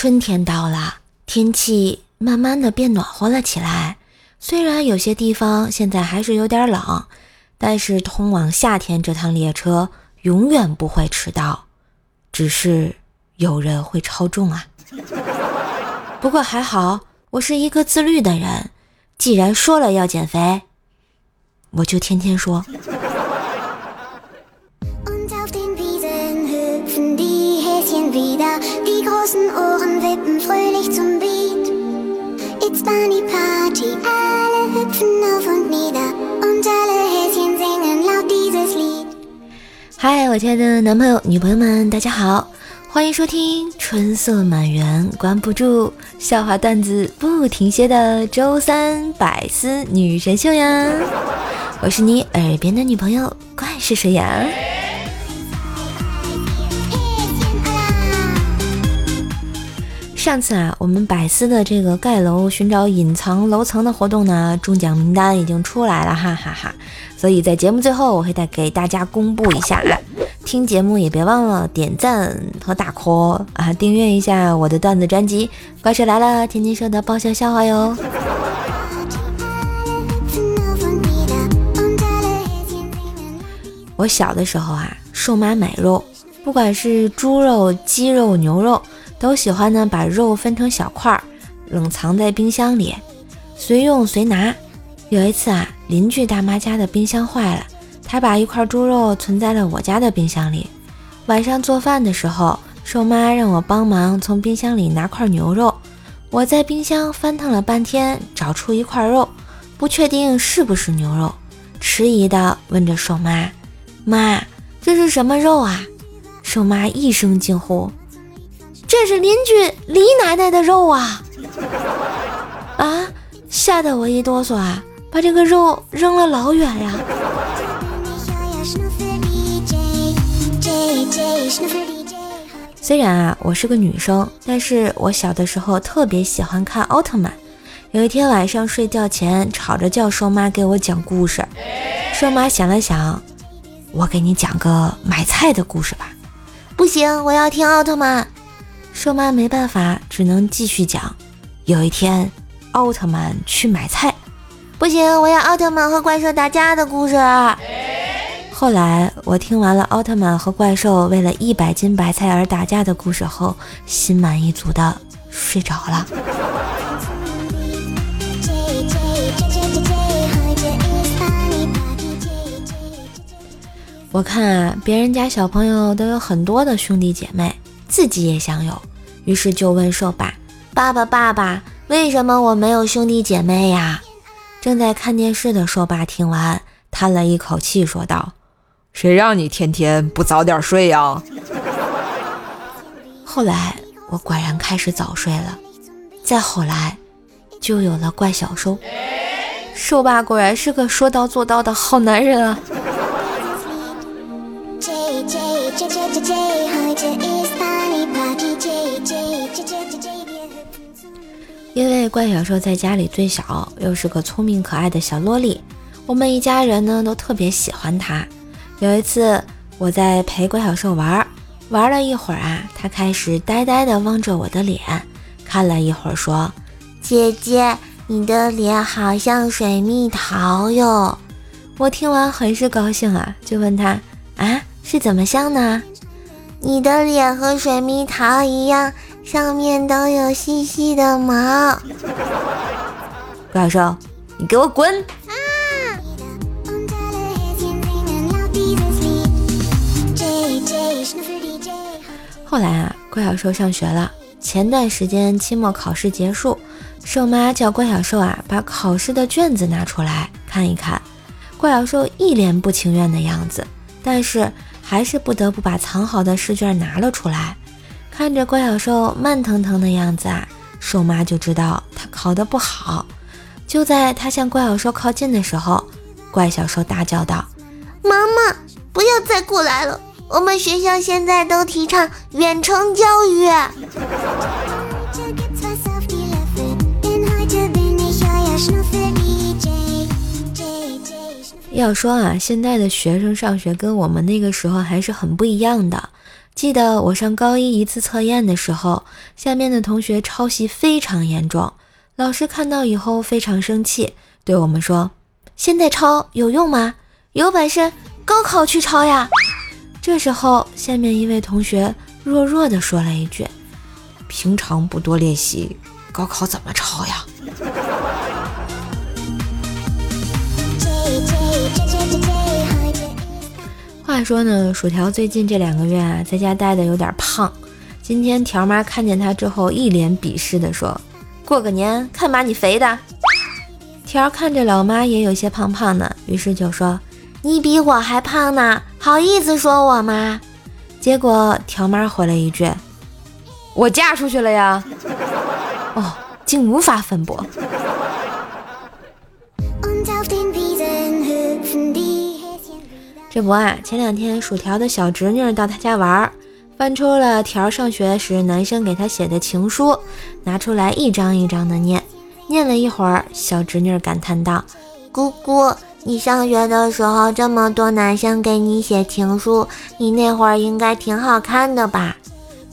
春天到了，天气慢慢的变暖和了起来。虽然有些地方现在还是有点冷，但是通往夏天这趟列车永远不会迟到，只是有人会超重啊。不过还好，我是一个自律的人，既然说了要减肥，我就天天说。嗨，我亲爱的男朋友、女朋友们，大家好，欢迎收听春色满园关不住，笑话段子不停歇的周三百思女神秀呀！我是你耳边的女朋友，怪是谁呀？上次啊，我们百思的这个盖楼寻找隐藏楼层的活动呢，中奖名单已经出来了，哈哈哈！所以在节目最后，我会再给大家公布一下啊。听节目也别忘了点赞和打 call 啊，订阅一下我的段子专辑《怪兽来了》，天天说的爆笑笑话哟。我小的时候啊，瘦妈买肉，不管是猪肉、鸡肉、牛肉。都喜欢呢，把肉分成小块儿，冷藏在冰箱里，随用随拿。有一次啊，邻居大妈家的冰箱坏了，她把一块猪肉存在了我家的冰箱里。晚上做饭的时候，瘦妈让我帮忙从冰箱里拿块牛肉。我在冰箱翻腾了半天，找出一块肉，不确定是不是牛肉，迟疑的问着瘦妈：“妈，这是什么肉啊？”瘦妈一声惊呼。这是邻居李奶奶的肉啊！啊，吓得我一哆嗦啊，把这个肉扔了老远呀。虽然啊，我是个女生，但是我小的时候特别喜欢看奥特曼。有一天晚上睡觉前，吵着叫瘦妈给我讲故事。瘦妈想了想，我给你讲个买菜的故事吧。不行，我要听奥特曼。瘦妈没办法，只能继续讲。有一天，奥特曼去买菜，不行，我要奥特曼和怪兽打架的故事。后来我听完了奥特曼和怪兽为了一百斤白菜而打架的故事后，心满意足的睡着了。我看啊，别人家小朋友都有很多的兄弟姐妹，自己也想有。于是就问兽爸：“爸爸，爸爸，为什么我没有兄弟姐妹呀？”正在看电视的兽爸听完，叹了一口气，说道：“谁让你天天不早点睡呀？”后来我果然开始早睡了，再后来就有了怪小兽。兽爸果然是个说到做到的好男人啊！因为怪小兽在家里最小，又是个聪明可爱的小萝莉，我们一家人呢都特别喜欢它。有一次，我在陪怪小兽玩，玩了一会儿啊，它开始呆呆地望着我的脸，看了一会儿说：“姐姐，你的脸好像水蜜桃哟。”我听完很是高兴啊，就问他：“啊，是怎么像呢？”你的脸和水蜜桃一样。上面都有细细的毛，怪兽，你给我滚！啊！后来啊，怪小兽上学了。前段时间期末考试结束，兽妈叫怪小兽啊，把考试的卷子拿出来看一看。怪小兽一脸不情愿的样子，但是还是不得不把藏好的试卷拿了出来。看着怪小兽慢腾腾的样子啊，兽妈就知道他考得不好。就在他向怪小兽靠近的时候，怪小兽大叫道：“妈妈，不要再过来了！我们学校现在都提倡远程教育。”要说啊，现在的学生上学跟我们那个时候还是很不一样的。记得我上高一一次测验的时候，下面的同学抄袭非常严重，老师看到以后非常生气，对我们说：“现在抄有用吗？有本事高考去抄呀！”这时候，下面一位同学弱弱的说了一句：“平常不多练习，高考怎么抄呀？”话说呢，薯条最近这两个月啊，在家待的有点胖。今天条妈看见他之后，一脸鄙视的说：“过个年看把你肥的。”条看着老妈也有些胖胖的，于是就说：“你比我还胖呢，好意思说我吗？”结果条妈回了一句：“我嫁出去了呀。”哦，竟无法反驳。这不啊，前两天薯条的小侄女到他家玩，翻出了条上学时男生给他写的情书，拿出来一张一张的念。念了一会儿，小侄女感叹道：“姑姑，你上学的时候这么多男生给你写情书，你那会儿应该挺好看的吧？”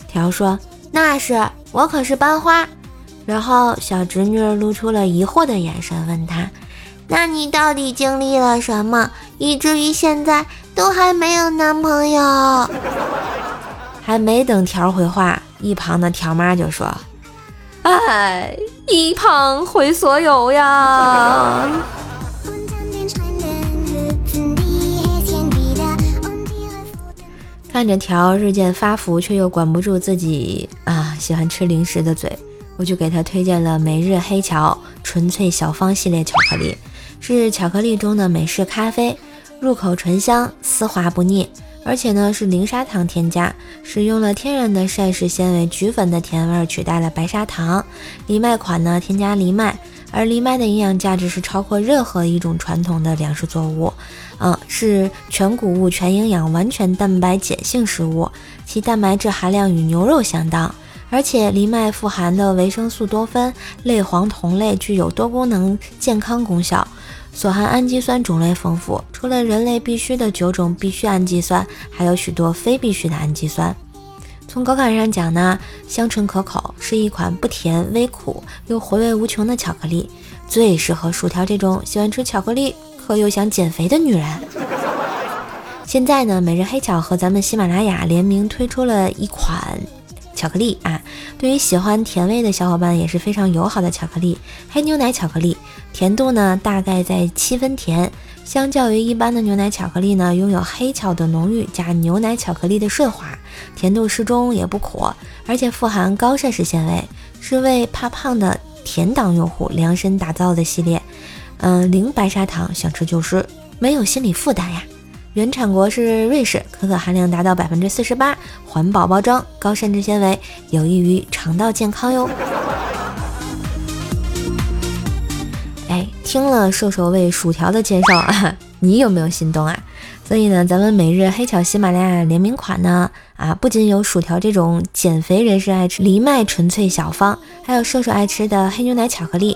条说：“那是，我可是班花。”然后小侄女露出了疑惑的眼神，问他。那你到底经历了什么，以至于现在都还没有男朋友？还没等条回话，一旁的条妈就说：“哎，一胖毁所有呀。”看着条日渐发福，却又管不住自己啊喜欢吃零食的嘴，我就给他推荐了每日黑巧纯粹小方系列巧克力。是巧克力中的美式咖啡，入口醇香，丝滑不腻，而且呢是零砂糖添加，使用了天然的膳食纤维菊粉的甜味取代了白砂糖。藜麦款呢添加藜麦，而藜麦的营养价值是超过任何一种传统的粮食作物，嗯，是全谷物全营养完全蛋白碱性食物，其蛋白质含量与牛肉相当。而且藜麦富含的维生素多酚、类黄酮类具有多功能健康功效，所含氨基酸种类丰富，除了人类必需的九种必需氨基酸，还有许多非必需的氨基酸。从口感上讲呢，香醇可口，是一款不甜微苦又回味无穷的巧克力，最适合薯条这种喜欢吃巧克力可又想减肥的女人。现在呢，每日黑巧和咱们喜马拉雅联名推出了一款。巧克力啊，对于喜欢甜味的小伙伴也是非常友好的巧克力。黑牛奶巧克力，甜度呢大概在七分甜，相较于一般的牛奶巧克力呢，拥有黑巧的浓郁加牛奶巧克力的顺滑，甜度适中也不苦，而且富含高膳食纤维，是为怕胖的甜党用户量身打造的系列。嗯，零白砂糖，想吃就吃，没有心理负担呀。原产国是瑞士，可可含量达到百分之四十八，环保包装，高膳食纤维，有益于肠道健康哟。哎，听了瘦瘦为薯条的介绍啊，你有没有心动啊？所以呢，咱们每日黑巧喜马拉雅联名款呢，啊，不仅有薯条这种减肥人士爱吃藜麦纯粹小方，还有瘦瘦爱吃的黑牛奶巧克力。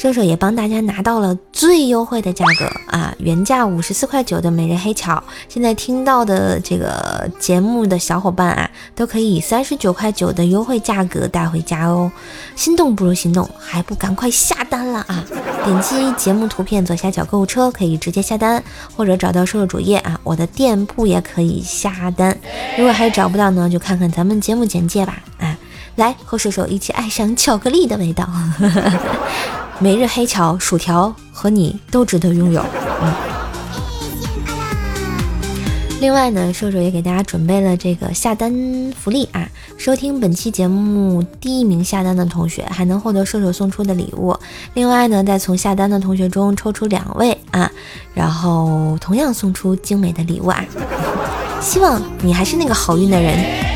射手也帮大家拿到了最优惠的价格啊！原价五十四块九的每日黑巧，现在听到的这个节目的小伙伴啊，都可以以三十九块九的优惠价格带回家哦！心动不如行动，还不赶快下单了啊！点击节目图片左下角购物车可以直接下单，或者找到射手主页啊，我的店铺也可以下单。如果还找不到呢，就看看咱们节目简介吧啊！来和射手一起爱上巧克力的味道，每日黑巧薯条和你都值得拥有。嗯。另外呢，瘦瘦也给大家准备了这个下单福利啊！收听本期节目第一名下单的同学还能获得瘦瘦送出的礼物。另外呢，再从下单的同学中抽出两位啊，然后同样送出精美的礼物啊！希望你还是那个好运的人。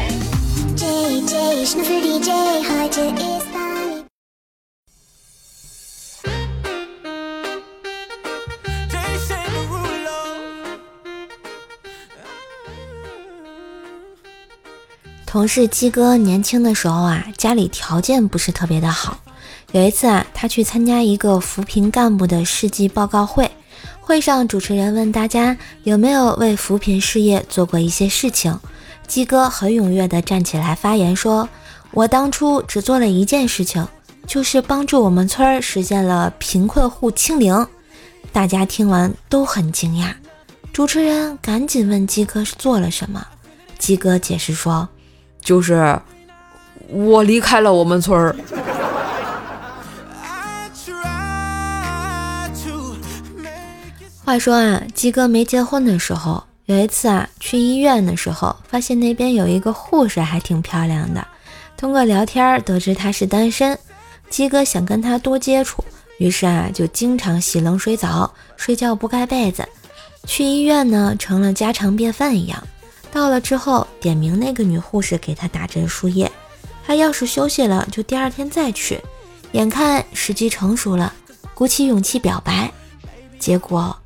同事鸡哥年轻的时候啊，家里条件不是特别的好。有一次啊，他去参加一个扶贫干部的事迹报告会，会上主持人问大家有没有为扶贫事业做过一些事情。鸡哥很踊跃地站起来发言说：“我当初只做了一件事情，就是帮助我们村儿实现了贫困户清零。”大家听完都很惊讶，主持人赶紧问鸡哥是做了什么。鸡哥解释说：“就是我离开了我们村儿。”话说啊，鸡哥没结婚的时候，有一次啊，去医院的时候，发现那边有一个护士还挺漂亮的。通过聊天得知她是单身，鸡哥想跟她多接触，于是啊，就经常洗冷水澡，睡觉不盖被子。去医院呢，成了家常便饭一样。到了之后，点名那个女护士给他打针输液，他要是休息了，就第二天再去。眼看时机成熟了，鼓起勇气表白，结果。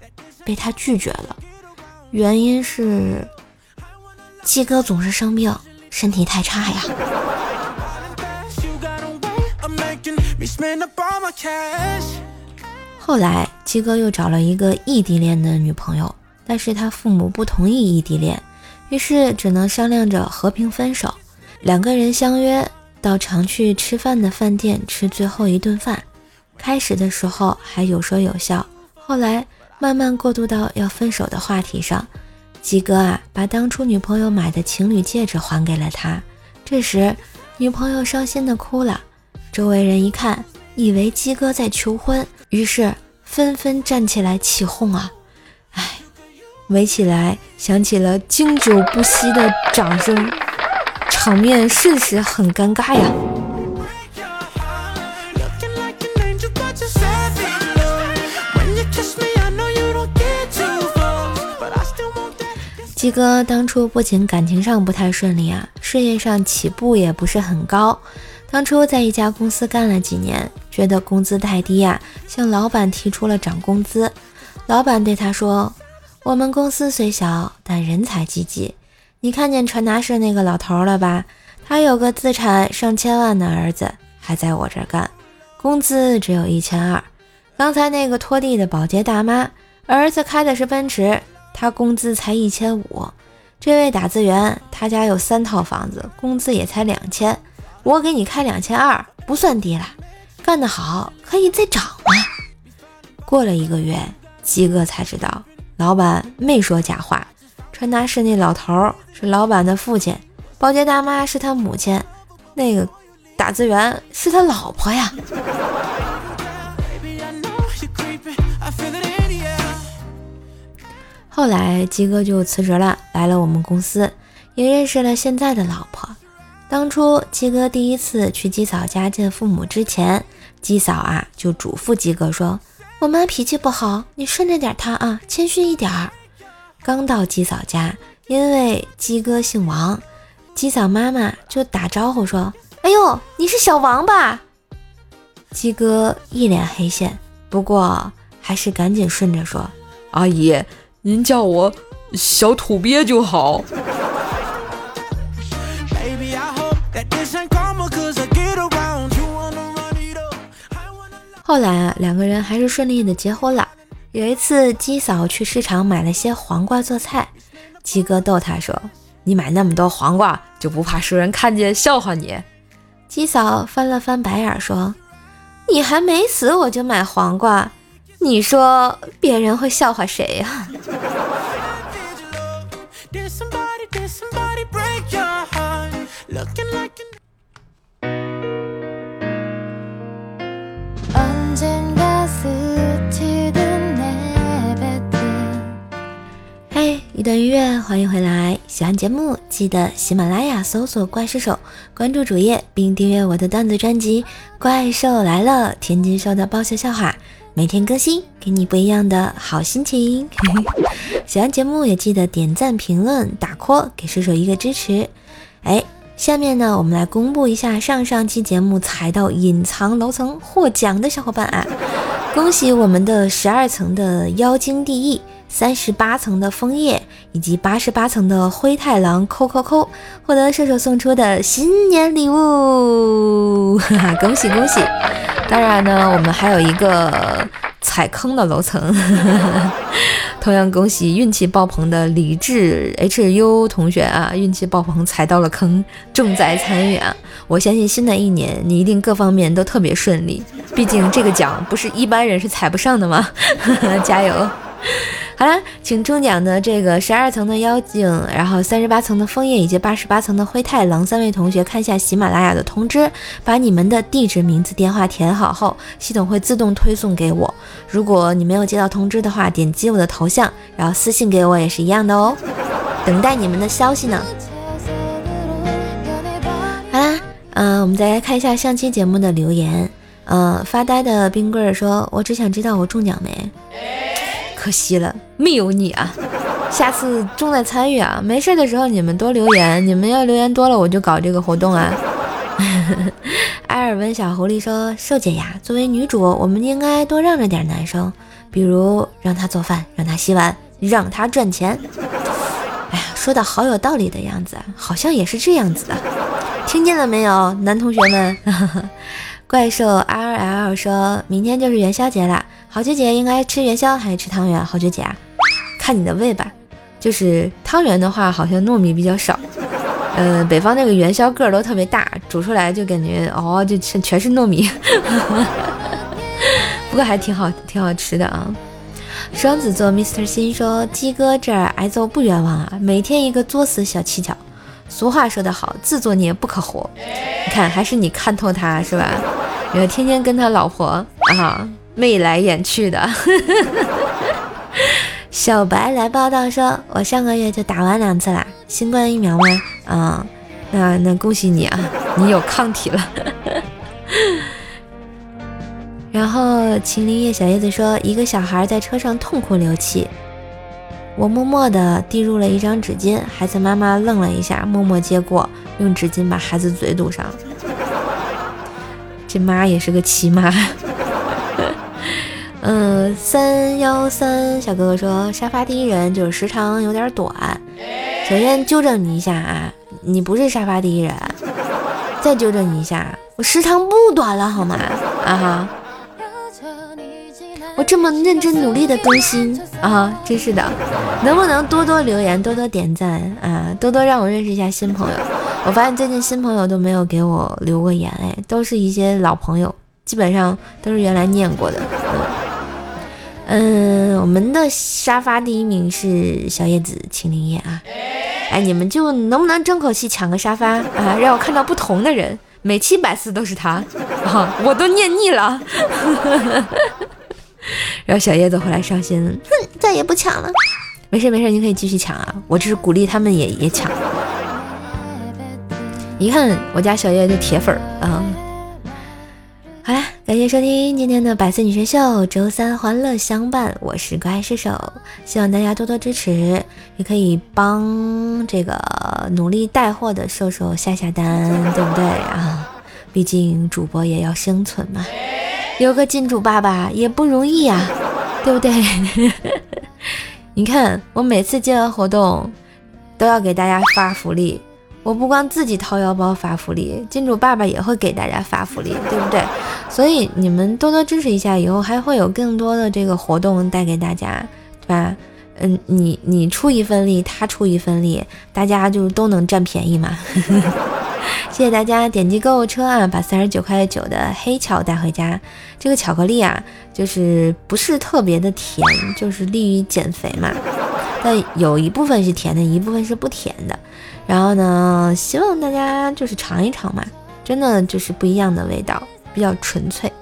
被他拒绝了，原因是鸡哥总是生病，身体太差呀。后来鸡哥又找了一个异地恋的女朋友，但是他父母不同意异地恋，于是只能商量着和平分手。两个人相约到常去吃饭的饭店吃最后一顿饭，开始的时候还有说有笑，后来。慢慢过渡到要分手的话题上，鸡哥啊，把当初女朋友买的情侣戒指还给了他。这时，女朋友伤心的哭了，周围人一看，以为鸡哥在求婚，于是纷纷站起来起哄啊！哎，围起来响起了经久不息的掌声，场面瞬时很尴尬呀。鸡哥当初不仅感情上不太顺利啊，事业上起步也不是很高。当初在一家公司干了几年，觉得工资太低啊，向老板提出了涨工资。老板对他说：“我们公司虽小，但人才济济。你看见传达室那个老头了吧？他有个资产上千万的儿子，还在我这儿干，工资只有一千二。刚才那个拖地的保洁大妈，儿子开的是奔驰。”他工资才一千五，这位打字员他家有三套房子，工资也才两千，我给你开两千二，不算低了，干得好可以再涨啊！过了一个月，鸡哥才知道，老板没说假话，传达室那老头是老板的父亲，保洁大妈是他母亲，那个打字员是他老婆呀。后来鸡哥就辞职了，来了我们公司，也认识了现在的老婆。当初鸡哥第一次去鸡嫂家见父母之前，鸡嫂啊就嘱咐鸡哥说：“我妈脾气不好，你顺着点她啊，谦虚一点儿。”刚到鸡嫂家，因为鸡哥姓王，鸡嫂妈妈就打招呼说：“哎呦，你是小王吧？”鸡哥一脸黑线，不过还是赶紧顺着说：“阿姨。”您叫我小土鳖就好。后来啊，两个人还是顺利的结婚了。有一次，鸡嫂去市场买了些黄瓜做菜，鸡哥逗她说：“你买那么多黄瓜，就不怕熟人看见笑话你？”鸡嫂翻了翻白眼说：“你还没死，我就买黄瓜。”你说别人会笑话谁呀？一段音乐，欢迎回来！喜欢节目记得喜马拉雅搜索“怪兽手”，关注主页并订阅我的段子专辑《怪兽来了》，天津兽的爆笑笑话。每天更新，给你不一样的好心情。喜欢节目也记得点赞、评论、打 call，给射手一个支持。哎，下面呢，我们来公布一下上上期节目踩到隐藏楼层获奖的小伙伴啊！恭喜我们的十二层的妖精地狱，三十八层的枫叶，以及八十八层的灰太狼扣扣扣，获得射手送出的新年礼物！哈哈，恭喜恭喜！当然呢，我们还有一个。踩坑的楼层。同样恭喜运气爆棚的李智 H U 同学啊，运气爆棚踩到了坑，重在参与啊！我相信新的一年你一定各方面都特别顺利，毕竟这个奖不是一般人是踩不上的吗？加油！好了，请中奖的这个十二层的妖精，然后三十八层的枫叶以及八十八层的灰太狼三位同学，看一下喜马拉雅的通知，把你们的地址、名字、电话填好后，系统会自动推送给我。如果你没有接到通知的话，点击我的头像，然后私信给我也是一样的哦，等待你们的消息呢。好啦，嗯，我们再来看一下上期节目的留言。嗯，发呆的冰棍儿说：“我只想知道我中奖没。”可惜了，没有你啊！下次重在参与啊！没事的时候你们多留言，你们要留言多了，我就搞这个活动啊！埃尔文小狐狸说：“瘦姐呀，作为女主，我们应该多让着点男生，比如让他做饭，让他洗碗，让他赚钱。”哎呀，说的好有道理的样子，好像也是这样子的。听见了没有，男同学们？怪兽 R L 说：“明天就是元宵节了。”好姐姐应该吃元宵还是吃汤圆？好姐姐啊，看你的胃吧。就是汤圆的话，好像糯米比较少。嗯，北方那个元宵个儿都特别大，煮出来就感觉哦，就全全是糯米。不过还挺好，挺好吃的啊。双子座 Mr 心说：“鸡哥这儿挨揍不冤枉啊，每天一个作死小蹊跷。俗话说得好，自作孽不可活。你看，还是你看透他是吧？然后天天跟他老婆啊。”眉来眼去的，小白来报道说：“我上个月就打完两次啦，新冠疫苗吗？啊，那那恭喜你啊，你有抗体了。”然后秦林叶小叶子说：“一个小孩在车上痛哭流涕，我默默地递入了一张纸巾，孩子妈妈愣了一下，默默接过，用纸巾把孩子嘴堵上。这妈也是个奇妈。”嗯，三幺三小哥哥说沙发第一人就是时长有点短。首先纠正你一下啊，你不是沙发第一人。再纠正你一下，我时长不短了好吗？啊哈，我这么认真努力的更新啊，真是的，能不能多多留言，多多点赞啊，多多让我认识一下新朋友。我发现最近新朋友都没有给我留过言，哎，都是一些老朋友，基本上都是原来念过的。嗯，我们的沙发第一名是小叶子秦林叶啊！哎，你们就能不能争口气抢个沙发啊？让我看到不同的人，每期百思都是他啊，我都念腻了。然后小叶子回来伤心，哼，再也不抢了。没事没事，你可以继续抢啊！我只是鼓励他们也也抢。一看我家小叶就铁粉啊。感谢收听今天的百思女神秀，周三欢乐相伴，我是怪射手，希望大家多多支持，也可以帮这个努力带货的瘦瘦下下单，对不对啊？毕竟主播也要生存嘛，有个金主爸爸也不容易呀，对不对？你看我每次接完活动，都要给大家发福利。我不光自己掏腰包发福利，金主爸爸也会给大家发福利，对不对？所以你们多多支持一下，以后还会有更多的这个活动带给大家，对吧？嗯，你你出一份力，他出一份力，大家就都能占便宜嘛。谢谢大家点击购物车啊，把三十九块九的黑巧带回家。这个巧克力啊，就是不是特别的甜，就是利于减肥嘛。但有一部分是甜的，一部分是不甜的。然后呢，希望大家就是尝一尝嘛，真的就是不一样的味道，比较纯粹。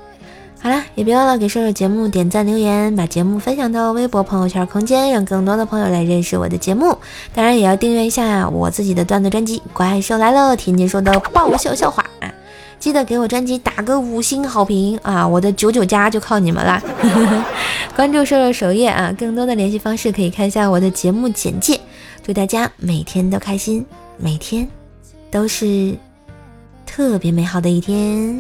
好啦，也别忘了给瘦瘦节目点赞留言，把节目分享到微博、朋友圈、空间，让更多的朋友来认识我的节目。当然也要订阅一下我自己的段子专辑《怪兽来了》，天天说的爆笑笑话啊！记得给我专辑打个五星好评啊！我的九九加就靠你们了！关注瘦瘦首页啊，更多的联系方式可以看一下我的节目简介。祝大家每天都开心，每天都是特别美好的一天。